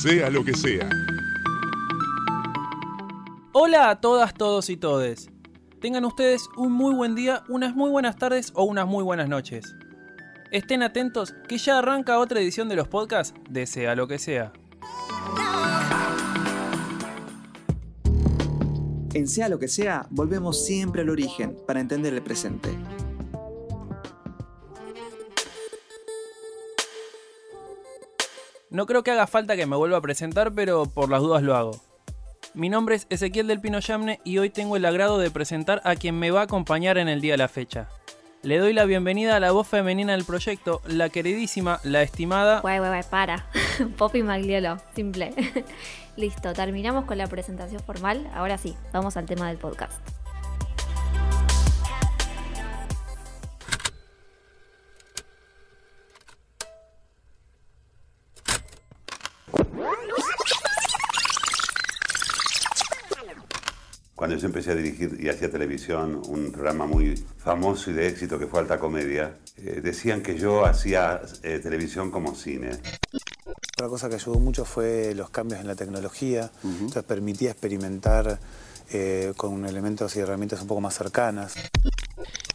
Sea lo que sea. Hola a todas, todos y todes. Tengan ustedes un muy buen día, unas muy buenas tardes o unas muy buenas noches. Estén atentos que ya arranca otra edición de los podcasts de Sea lo que sea. En sea lo que sea, volvemos siempre al origen para entender el presente. No creo que haga falta que me vuelva a presentar, pero por las dudas lo hago. Mi nombre es Ezequiel del Pino Yamne y hoy tengo el agrado de presentar a quien me va a acompañar en el día de la fecha. Le doy la bienvenida a la voz femenina del proyecto, la queridísima, la estimada. Guay, guay, guay, para. Poppy Magliolo, simple. Listo, terminamos con la presentación formal. Ahora sí, vamos al tema del podcast. Empecé a dirigir y hacía televisión, un programa muy famoso y de éxito que fue Alta Comedia, eh, decían que yo hacía eh, televisión como cine. Otra cosa que ayudó mucho fue los cambios en la tecnología, entonces permitía experimentar eh, con elementos y herramientas un poco más cercanas.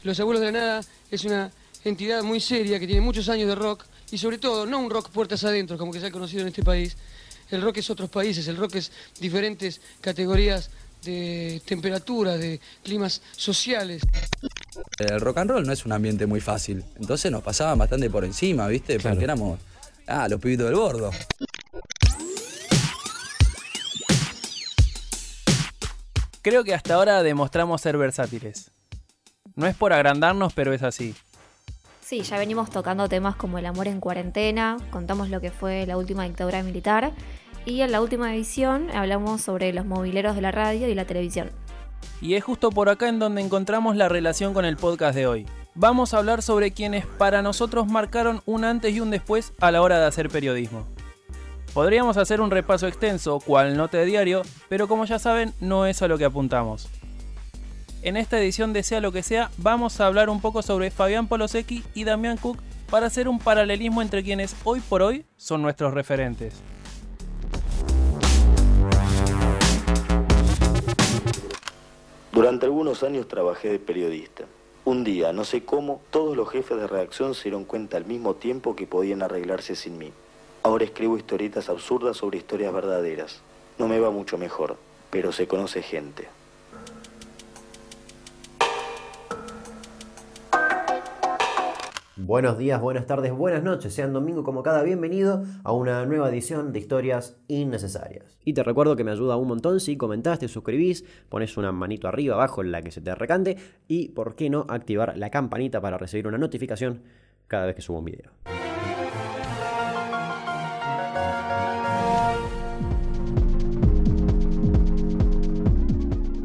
Los Abuelos de la Nada es una entidad muy seria que tiene muchos años de rock y sobre todo no un rock puertas adentro como que se ha conocido en este país. El rock es otros países, el rock es diferentes categorías de temperatura, de climas sociales. El rock and roll no es un ambiente muy fácil, entonces nos pasaban bastante por encima, ¿viste? Porque éramos, ah, los pibitos del bordo. Creo que hasta ahora demostramos ser versátiles. No es por agrandarnos, pero es así. Sí, ya venimos tocando temas como el amor en cuarentena, contamos lo que fue la última dictadura militar y en la última edición hablamos sobre los mobileros de la radio y la televisión. Y es justo por acá en donde encontramos la relación con el podcast de hoy. Vamos a hablar sobre quienes para nosotros marcaron un antes y un después a la hora de hacer periodismo. Podríamos hacer un repaso extenso, cual nota de diario, pero como ya saben, no es a lo que apuntamos. En esta edición de Sea lo que sea, vamos a hablar un poco sobre Fabián Polosecki y Damián Cook para hacer un paralelismo entre quienes hoy por hoy son nuestros referentes. Durante algunos años trabajé de periodista. Un día, no sé cómo, todos los jefes de redacción se dieron cuenta al mismo tiempo que podían arreglarse sin mí. Ahora escribo historietas absurdas sobre historias verdaderas. No me va mucho mejor, pero se conoce gente. Buenos días, buenas tardes, buenas noches. Sean domingo como cada bienvenido a una nueva edición de Historias Innecesarias. Y te recuerdo que me ayuda un montón si comentás, te suscribís, pones una manito arriba, abajo en la que se te recante y, por qué no, activar la campanita para recibir una notificación cada vez que subo un video.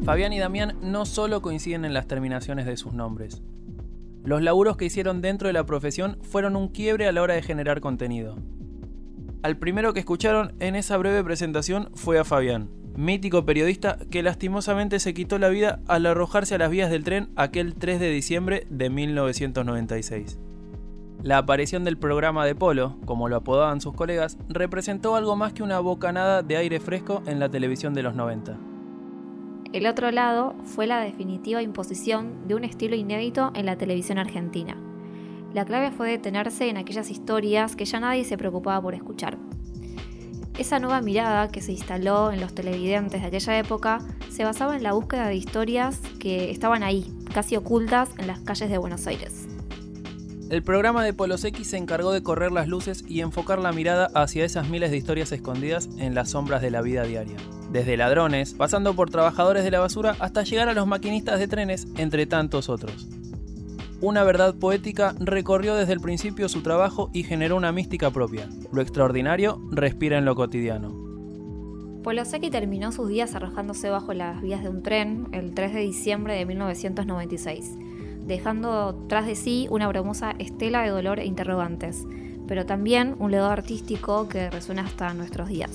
Fabián y Damián no solo coinciden en las terminaciones de sus nombres. Los laburos que hicieron dentro de la profesión fueron un quiebre a la hora de generar contenido. Al primero que escucharon en esa breve presentación fue a Fabián, mítico periodista que lastimosamente se quitó la vida al arrojarse a las vías del tren aquel 3 de diciembre de 1996. La aparición del programa de Polo, como lo apodaban sus colegas, representó algo más que una bocanada de aire fresco en la televisión de los 90. El otro lado fue la definitiva imposición de un estilo inédito en la televisión argentina. La clave fue detenerse en aquellas historias que ya nadie se preocupaba por escuchar. Esa nueva mirada que se instaló en los televidentes de aquella época se basaba en la búsqueda de historias que estaban ahí, casi ocultas en las calles de Buenos Aires. El programa de Polos X se encargó de correr las luces y enfocar la mirada hacia esas miles de historias escondidas en las sombras de la vida diaria. Desde ladrones, pasando por trabajadores de la basura, hasta llegar a los maquinistas de trenes, entre tantos otros. Una verdad poética recorrió desde el principio su trabajo y generó una mística propia. Lo extraordinario respira en lo cotidiano. Polosecki terminó sus días arrojándose bajo las vías de un tren el 3 de diciembre de 1996 dejando tras de sí una bromosa estela de dolor e interrogantes, pero también un legado artístico que resuena hasta nuestros días.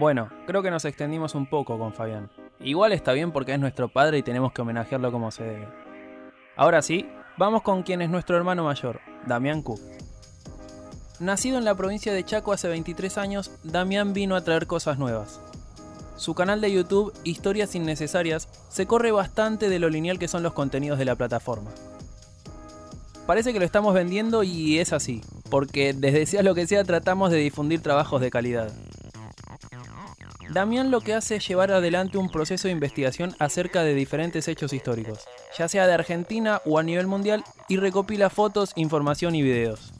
Bueno, creo que nos extendimos un poco con Fabián. Igual está bien porque es nuestro padre y tenemos que homenajearlo como se debe. Ahora sí, Vamos con quien es nuestro hermano mayor, Damián Cook. Nacido en la provincia de Chaco hace 23 años, Damián vino a traer cosas nuevas. Su canal de YouTube, Historias Innecesarias, se corre bastante de lo lineal que son los contenidos de la plataforma. Parece que lo estamos vendiendo y es así, porque desde sea lo que sea tratamos de difundir trabajos de calidad. Damián lo que hace es llevar adelante un proceso de investigación acerca de diferentes hechos históricos, ya sea de Argentina o a nivel mundial, y recopila fotos, información y videos.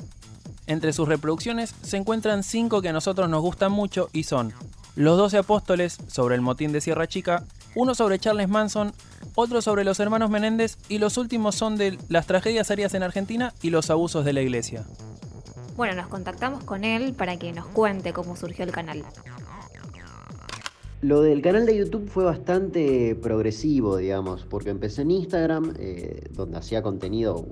Entre sus reproducciones se encuentran cinco que a nosotros nos gustan mucho y son Los Doce Apóstoles sobre el motín de Sierra Chica, uno sobre Charles Manson, otro sobre los hermanos Menéndez y los últimos son de las tragedias aéreas en Argentina y los abusos de la iglesia. Bueno, nos contactamos con él para que nos cuente cómo surgió el canal. Lo del canal de YouTube fue bastante progresivo, digamos, porque empecé en Instagram, eh, donde hacía contenido,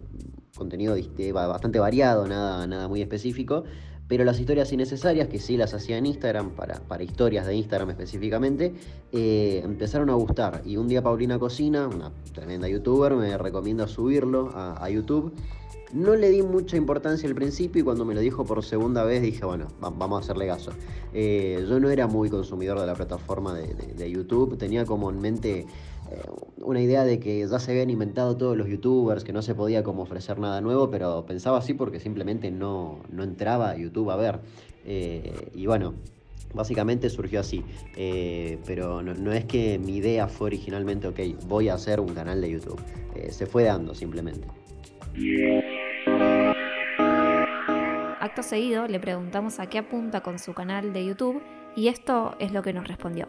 contenido bastante variado, nada, nada muy específico, pero las historias innecesarias, que sí las hacía en Instagram, para, para historias de Instagram específicamente, eh, empezaron a gustar. Y un día Paulina Cocina, una tremenda youtuber, me recomienda subirlo a, YouTube. No le di mucha importancia al principio y cuando me lo dijo por segunda vez dije, bueno, vamos a hacerle caso. Eh, yo no era muy consumidor de la plataforma de, YouTube, tenía como en mente una idea de que ya se habían inventado todos los youtubers, que no se podía como ofrecer nada nuevo, pero pensaba así porque simplemente no, entraba a YouTube a ver. Eh, y bueno, Básicamente surgió así, pero no, no, es que mi idea fue originalmente, ok, voy a hacer un canal de YouTube. se fue dando simplemente. Acto seguido le preguntamos a qué apunta con su canal de YouTube y esto es lo que nos respondió.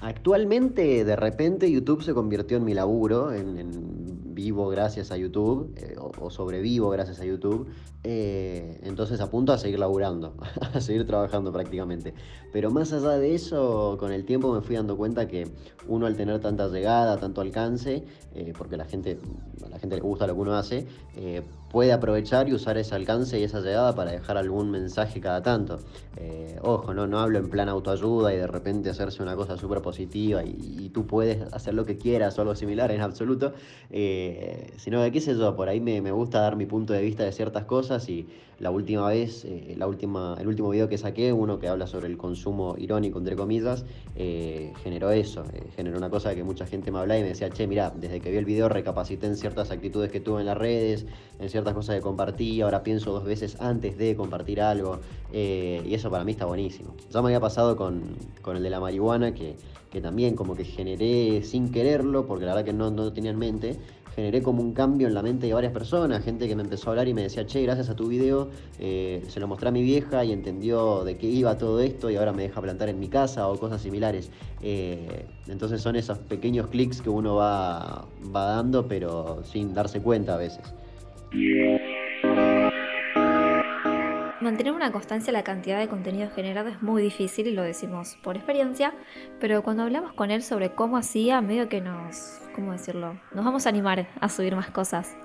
Actualmente, de repente, YouTube se convirtió en mi laburo, en, vivo gracias a YouTube, eh, o, sobrevivo gracias a YouTube. Eh, entonces apunto a seguir laburando, a seguir trabajando prácticamente. Pero más allá de eso, con el tiempo me fui dando cuenta que uno al tener tanta llegada, tanto alcance, eh, porque la gente, a la gente le gusta lo que uno hace, puede aprovechar y usar ese alcance y esa llegada para dejar algún mensaje cada tanto. ojo, no, no hablo en plan autoayuda y de repente hacerse una cosa súper positiva y, tú puedes hacer lo que quieras o algo similar en absoluto, eh, sino de qué sé yo, por ahí me, me, gusta dar mi punto de vista de ciertas cosas y la última vez, eh, la última, el último video que saqué, uno que habla sobre el consumo irónico, entre comillas, eh, generó eso, generó una cosa que mucha gente me hablaba y me decía, che, mira, desde que vi el video recapacité en ciertas actitudes que tuve en las redes, en ciertas cosas que compartí, ahora pienso dos veces antes de compartir algo, y eso para mí está buenísimo. Ya me había pasado con, con el de la marihuana, que que también como que generé sin quererlo, porque la verdad que no, no tenía en mente, generé como un cambio en la mente de varias personas, gente que me empezó a hablar y me decía, che, gracias a tu video, eh, se lo mostré a mi vieja y entendió de qué iba todo esto y ahora me deja plantar en mi casa o cosas similares. Eh, entonces son esos pequeños clics que uno va, va dando, pero sin darse cuenta a veces. Mantener una constancia en la cantidad de contenido generado es muy difícil y lo decimos por experiencia, pero cuando hablamos con él sobre cómo hacía, medio que nos, ¿cómo decirlo? Nos vamos a animar a subir más cosas.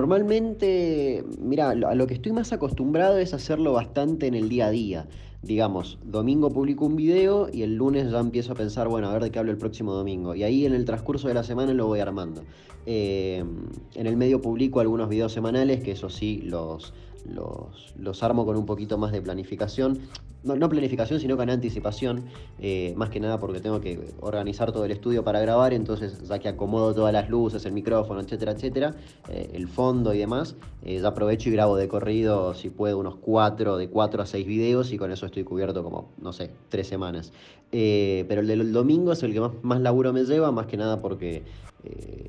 Normalmente, mira, a lo que estoy más acostumbrado es hacerlo bastante en el día a día. Digamos, domingo publico un video y el lunes ya empiezo a pensar, bueno, a ver de qué hablo el próximo domingo. Y ahí en el transcurso de la semana lo voy armando. Eh, en el medio publico algunos videos semanales, que eso sí los, los, los armo con un poquito más de planificación no, planificación, sino con anticipación, eh, más que nada porque tengo que organizar todo el estudio para grabar, entonces ya que acomodo todas las luces, el micrófono, etcétera, etcétera, eh, el fondo y demás, eh, ya aprovecho y grabo de corrido, si puedo, unos cuatro, de cuatro a seis videos y con eso estoy cubierto como, no sé, tres semanas. pero el del domingo es el que más, más laburo me lleva, más que nada porque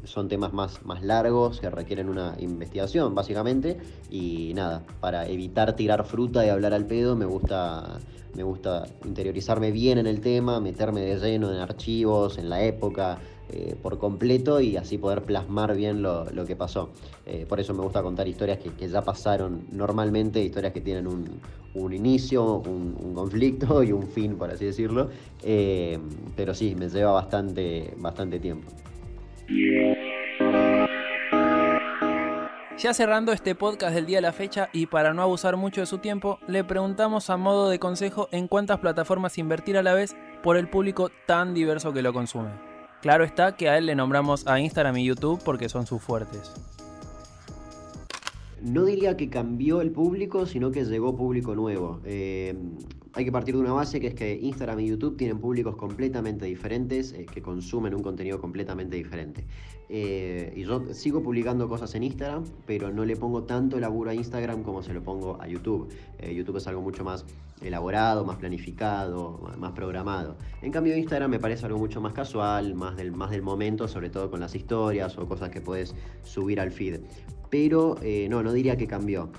son temas más, más largos que requieren una investigación, básicamente. Y nada, para evitar tirar fruta y hablar al pedo, me gusta me gusta interiorizarme bien en el tema, meterme de lleno en archivos, en la época, eh, por completo y así poder plasmar bien lo, que pasó. Eh, por eso me gusta contar historias que, ya pasaron normalmente, historias que tienen un, inicio, un, conflicto y un fin, por así decirlo. Eh, pero sí, me lleva bastante, bastante tiempo. Ya cerrando este podcast del día de la fecha y para no abusar mucho de su tiempo, le preguntamos a modo de consejo en cuántas plataformas invertir a la vez por el público tan diverso que lo consume. Claro está que a él le nombramos a Instagram y YouTube porque son sus fuertes. No diría que cambió el público, sino que llegó público nuevo. Eh, hay que partir de una base que es que Instagram y YouTube tienen públicos completamente diferentes eh, que consumen un contenido completamente diferente. Eh, y yo sigo publicando cosas en Instagram, pero no le pongo tanto laburo a Instagram como se lo pongo a YouTube. YouTube es algo mucho más elaborado, más planificado, más programado. En cambio Instagram me parece algo mucho más casual, más del, más del momento, sobre todo con las historias o cosas que puedes subir al feed pero eh, no, no diría que cambió.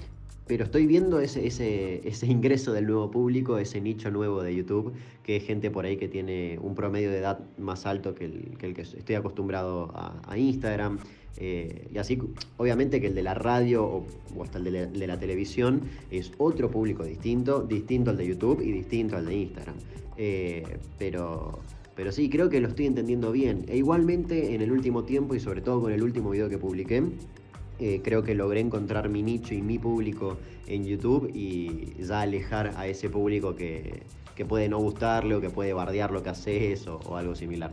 Pero estoy viendo ese, ese, ingreso del nuevo público, ese nicho nuevo de YouTube, que es gente por ahí que tiene un promedio de edad más alto que el que, estoy acostumbrado a, Instagram. Eh, y así, obviamente que el de la radio o, hasta el de la, televisión es otro público distinto, distinto al de YouTube y distinto al de Instagram. Eh, pero, pero sí, creo que lo estoy entendiendo bien. E igualmente en el último tiempo y sobre todo con el último video que publiqué, eh, creo que logré encontrar mi nicho y mi público en YouTube y ya alejar a ese público que, puede no gustarle o que puede bardear lo que haces o, o algo similar.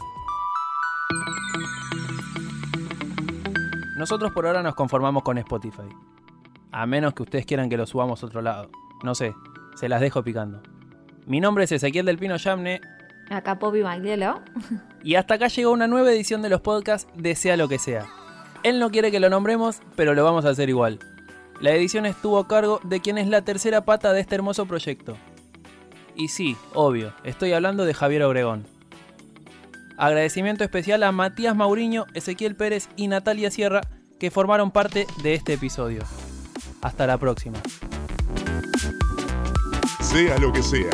Nosotros por ahora nos conformamos con Spotify. A menos que ustedes quieran que lo subamos a otro lado. No sé, se las dejo picando. Mi nombre es Ezequiel del Pino Yamne. Acá Poppy Maglielo. Y hasta acá llegó una nueva edición de los podcasts de Sea lo que sea. Él no quiere que lo nombremos, pero lo vamos a hacer igual. La edición estuvo a cargo de quien es la tercera pata de este hermoso proyecto. Y sí, obvio, estoy hablando de Javier Obregón. Agradecimiento especial a Matías Mauriño, Ezequiel Pérez y Natalia Sierra que formaron parte de este episodio. Hasta la próxima. Sea lo que sea.